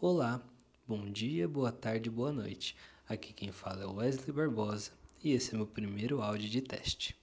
Olá, bom dia, boa tarde, boa noite. Aqui quem fala é Wesley Barbosa e esse é meu primeiro áudio de teste.